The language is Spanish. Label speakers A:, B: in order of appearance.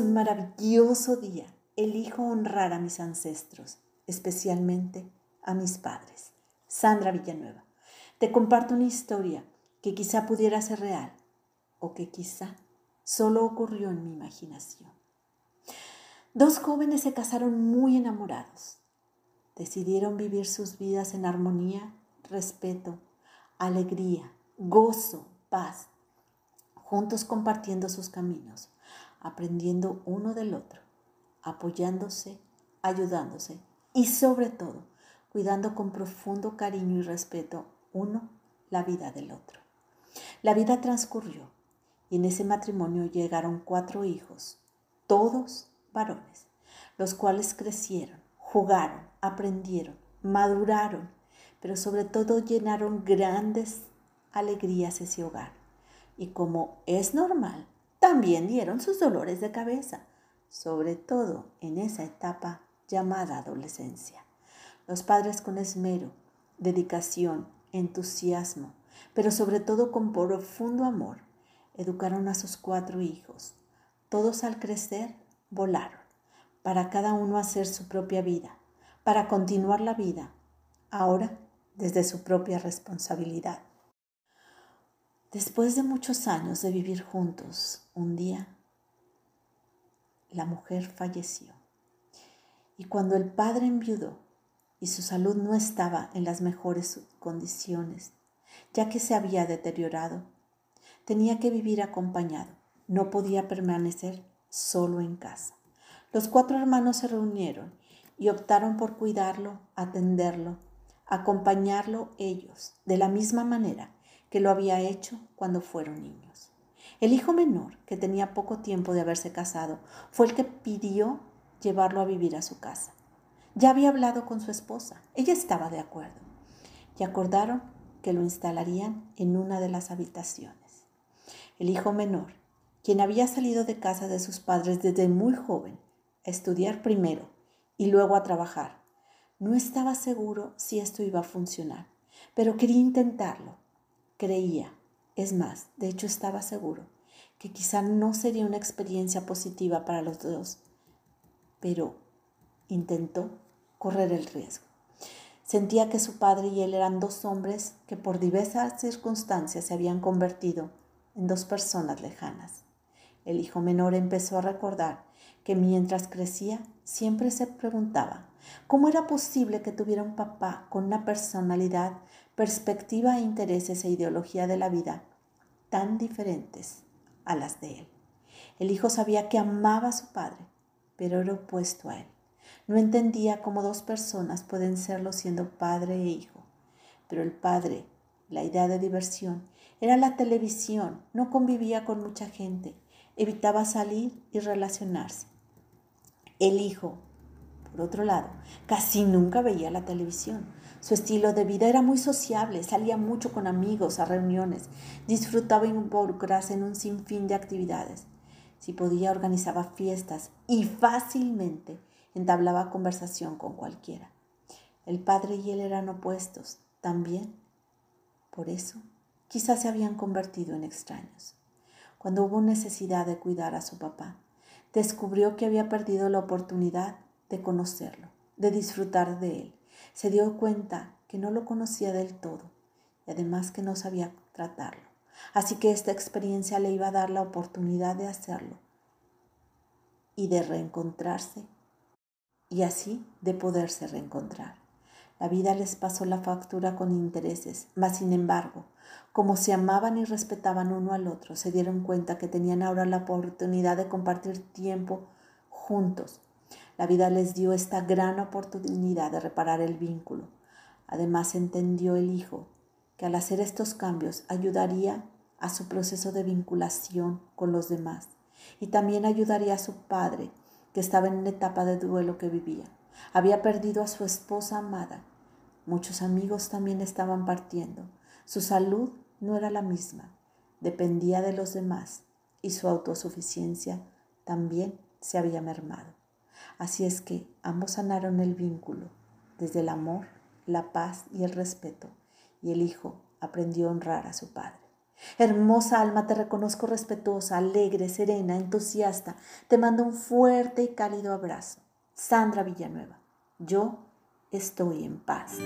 A: un maravilloso día. Elijo honrar a mis ancestros, especialmente a mis padres. Sandra Villanueva. Te comparto una historia que quizá pudiera ser real o que quizá solo ocurrió en mi imaginación. Dos jóvenes se casaron muy enamorados. Decidieron vivir sus vidas en armonía, respeto, alegría, gozo, paz, juntos compartiendo sus caminos, aprendiendo uno del otro, apoyándose, ayudándose y sobre todo cuidando con profundo cariño y respeto uno la vida del otro. La vida transcurrió y en ese matrimonio llegaron cuatro hijos, todos varones, los cuales crecieron, jugaron, aprendieron, maduraron, pero sobre todo llenaron grandes alegrías ese hogar. Y como es normal, también dieron sus dolores de cabeza, sobre todo en esa etapa llamada adolescencia. Los padres con esmero, dedicación, entusiasmo, pero sobre todo con profundo amor, educaron a sus cuatro hijos. Todos al crecer volaron, para cada uno hacer su propia vida, para continuar la vida, ahora desde su propia responsabilidad. Después de muchos años de vivir juntos, un día la mujer falleció. Y cuando el padre enviudó y su salud no estaba en las mejores condiciones, ya que se había deteriorado, tenía que vivir acompañado, no podía permanecer solo en casa. Los cuatro hermanos se reunieron y optaron por cuidarlo, atenderlo, acompañarlo ellos, de la misma manera que lo había hecho cuando fueron niños. El hijo menor, que tenía poco tiempo de haberse casado, fue el que pidió llevarlo a vivir a su casa. Ya había hablado con su esposa, ella estaba de acuerdo, y acordaron que lo instalarían en una de las habitaciones. El hijo menor, quien había salido de casa de sus padres desde muy joven, a estudiar primero y luego a trabajar, no estaba seguro si esto iba a funcionar, pero quería intentarlo Creía, es más, de hecho estaba seguro, que quizá no sería una experiencia positiva para los dos, pero intentó correr el riesgo. Sentía que su padre y él eran dos hombres que por diversas circunstancias se habían convertido en dos personas lejanas. El hijo menor empezó a recordar que mientras crecía siempre se preguntaba cómo era posible que tuviera un papá con una personalidad perspectiva e intereses e ideología de la vida tan diferentes a las de él. El hijo sabía que amaba a su padre, pero era opuesto a él. No entendía cómo dos personas pueden serlo siendo padre e hijo. Pero el padre, la idea de diversión, era la televisión, no convivía con mucha gente, evitaba salir y relacionarse. El hijo, por otro lado, casi nunca veía la televisión, su estilo de vida era muy sociable, salía mucho con amigos a reuniones, disfrutaba involucrarse en un sinfín de actividades. Si podía, organizaba fiestas y fácilmente entablaba conversación con cualquiera. El padre y él eran opuestos también. Por eso, quizás se habían convertido en extraños. Cuando hubo necesidad de cuidar a su papá, descubrió que había perdido la oportunidad de conocerlo, de disfrutar de él se dio cuenta que no lo conocía del todo y además que no sabía tratarlo. Así que esta experiencia le iba a dar la oportunidad de hacerlo y de reencontrarse y así de poderse reencontrar. La vida les pasó la factura con intereses, mas sin embargo, como se amaban y respetaban uno al otro, se dieron cuenta que tenían ahora la oportunidad de compartir tiempo juntos la vida les dio esta gran oportunidad de reparar el vínculo. Además entendió el hijo que al hacer estos cambios ayudaría a su proceso de vinculación con los demás y también ayudaría a su padre que estaba en una etapa de duelo que vivía. Había perdido a su esposa amada. Muchos amigos también estaban partiendo. Su salud no era la misma. Dependía de los demás y su autosuficiencia también se había mermado. Así es que ambos sanaron el vínculo desde el amor, la paz y el respeto, y el hijo aprendió a honrar a su padre. Hermosa alma, te reconozco respetuosa, alegre, serena, entusiasta. Te mando un fuerte y cálido abrazo. Sandra Villanueva, yo estoy en paz.